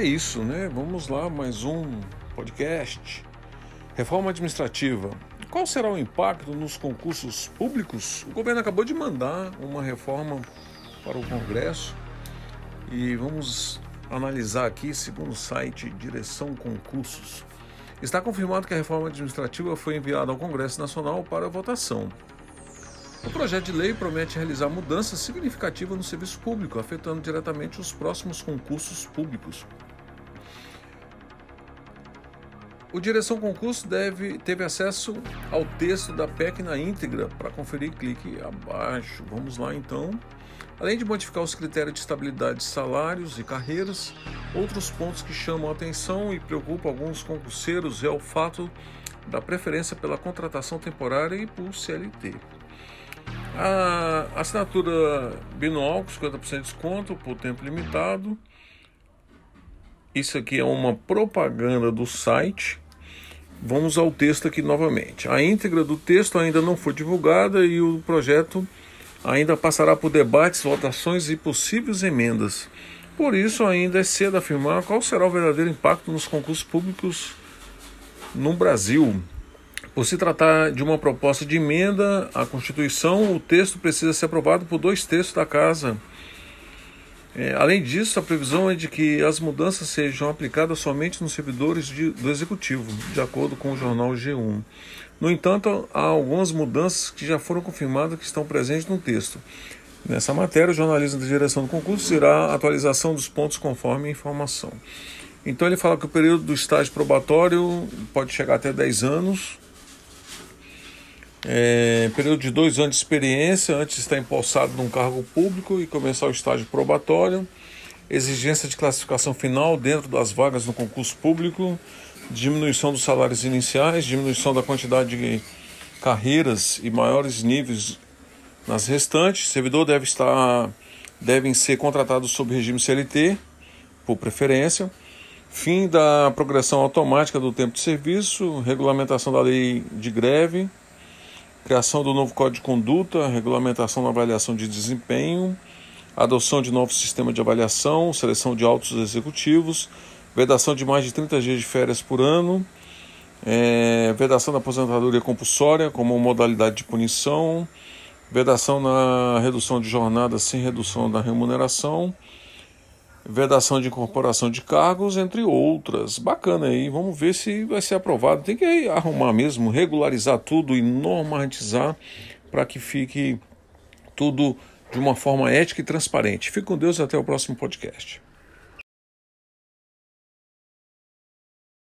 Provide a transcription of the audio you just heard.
É isso, né? Vamos lá, mais um podcast. Reforma administrativa. Qual será o impacto nos concursos públicos? O governo acabou de mandar uma reforma para o Congresso e vamos analisar aqui, segundo o site Direção Concursos. Está confirmado que a reforma administrativa foi enviada ao Congresso Nacional para votação. O projeto de lei promete realizar mudanças significativas no serviço público, afetando diretamente os próximos concursos públicos. O Direção Concurso deve, teve acesso ao texto da PEC na íntegra. Para conferir, clique abaixo. Vamos lá então. Além de modificar os critérios de estabilidade de salários e carreiras, outros pontos que chamam a atenção e preocupam alguns concurseiros é o fato da preferência pela contratação temporária e por CLT. A assinatura binual com 50% de desconto por tempo limitado. Isso aqui é uma propaganda do site. Vamos ao texto aqui novamente. A íntegra do texto ainda não foi divulgada e o projeto ainda passará por debates, votações e possíveis emendas. Por isso, ainda é cedo afirmar qual será o verdadeiro impacto nos concursos públicos no Brasil. Por se tratar de uma proposta de emenda à Constituição, o texto precisa ser aprovado por dois terços da Casa. É, além disso, a previsão é de que as mudanças sejam aplicadas somente nos servidores de, do Executivo, de acordo com o jornal G1. No entanto, há algumas mudanças que já foram confirmadas que estão presentes no texto. Nessa matéria, o jornalismo da direção do concurso irá atualização dos pontos conforme a informação. Então, ele fala que o período do estágio probatório pode chegar até 10 anos, é, período de dois anos de experiência antes de estar empossado num cargo público e começar o estágio probatório, exigência de classificação final dentro das vagas no concurso público, diminuição dos salários iniciais, diminuição da quantidade de carreiras e maiores níveis nas restantes. Servidor deve estar devem ser contratados sob regime CLT, por preferência. Fim da progressão automática do tempo de serviço, regulamentação da lei de greve, criação do novo Código de Conduta, regulamentação da avaliação de desempenho, adoção de novo sistema de avaliação, seleção de altos executivos, vedação de mais de 30 dias de férias por ano, é, vedação da aposentadoria compulsória como modalidade de punição, vedação na redução de jornada sem redução da remuneração, vedação de incorporação de cargos, entre outras. Bacana aí, vamos ver se vai ser aprovado. Tem que arrumar mesmo, regularizar tudo e normatizar para que fique tudo de uma forma ética e transparente. Fique com Deus até o próximo podcast.